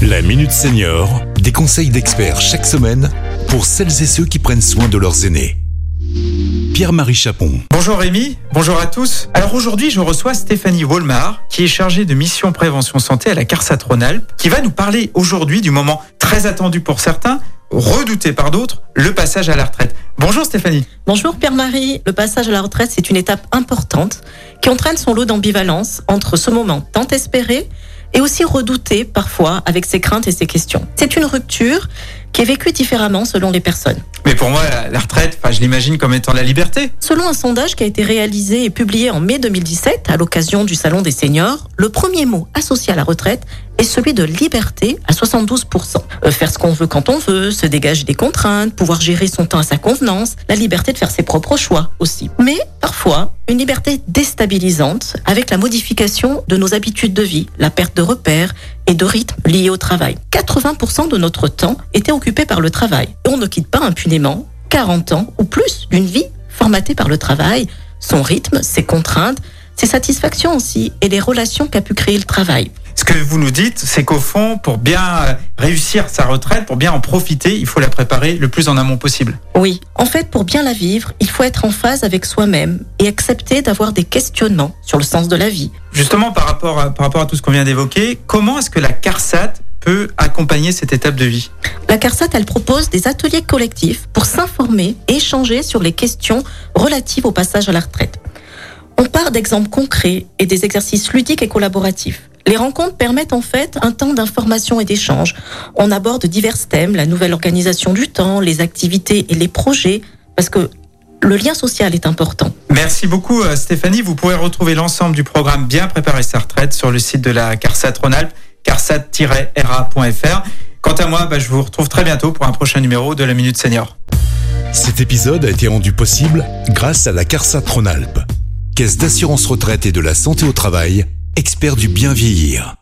La Minute Senior, des conseils d'experts chaque semaine pour celles et ceux qui prennent soin de leurs aînés. Pierre-Marie Chapon. Bonjour Rémi, bonjour à tous. Alors aujourd'hui, je reçois Stéphanie Wolmar, qui est chargée de mission prévention santé à la CARSAT Rhône-Alpes, qui va nous parler aujourd'hui du moment très attendu pour certains, redouté par d'autres, le passage à la retraite. Bonjour Stéphanie. Bonjour Pierre-Marie. Le passage à la retraite, c'est une étape importante qui entraîne son lot d'ambivalence entre ce moment tant espéré et aussi redouté parfois avec ses craintes et ses questions. C'est une rupture qui est vécue différemment selon les personnes. Mais pour moi, la retraite, je l'imagine comme étant la liberté. Selon un sondage qui a été réalisé et publié en mai 2017 à l'occasion du Salon des seniors, le premier mot associé à la retraite est celui de liberté à 72%. Euh, faire ce qu'on veut quand on veut, se dégager des contraintes, pouvoir gérer son temps à sa convenance, la liberté de faire ses propres choix aussi. Mais parfois, une liberté déstabilisante avec la modification de nos habitudes de vie, la perte de repères et de rythme liés au travail. 80% de notre temps était occupé par le travail. Et on ne quitte pas impunément 40 ans ou plus d'une vie formatée par le travail, son rythme, ses contraintes, ses satisfactions aussi et les relations qu'a pu créer le travail. Ce que vous nous dites, c'est qu'au fond, pour bien euh, réussir sa retraite, pour bien en profiter, il faut la préparer le plus en amont possible. Oui, en fait, pour bien la vivre, il faut être en phase avec soi-même et accepter d'avoir des questionnements sur le sens de la vie. Justement, par rapport à, par rapport à tout ce qu'on vient d'évoquer, comment est-ce que la CARSAT peut accompagner cette étape de vie? La CARSAT, elle propose des ateliers collectifs pour s'informer et échanger sur les questions relatives au passage à la retraite. On part d'exemples concrets et des exercices ludiques et collaboratifs. Les rencontres permettent en fait un temps d'information et d'échange. On aborde divers thèmes, la nouvelle organisation du temps, les activités et les projets, parce que le lien social est important. Merci beaucoup euh, Stéphanie. Vous pourrez retrouver l'ensemble du programme Bien préparer sa retraite sur le site de la CARSAT Rhône-Alpes, carsat-ra.fr. Quant à moi, bah, je vous retrouve très bientôt pour un prochain numéro de la Minute Senior. Cet épisode a été rendu possible grâce à la CARSAT Rhône-Alpes, Caisse d'assurance retraite et de la santé au travail expert du bien vieillir.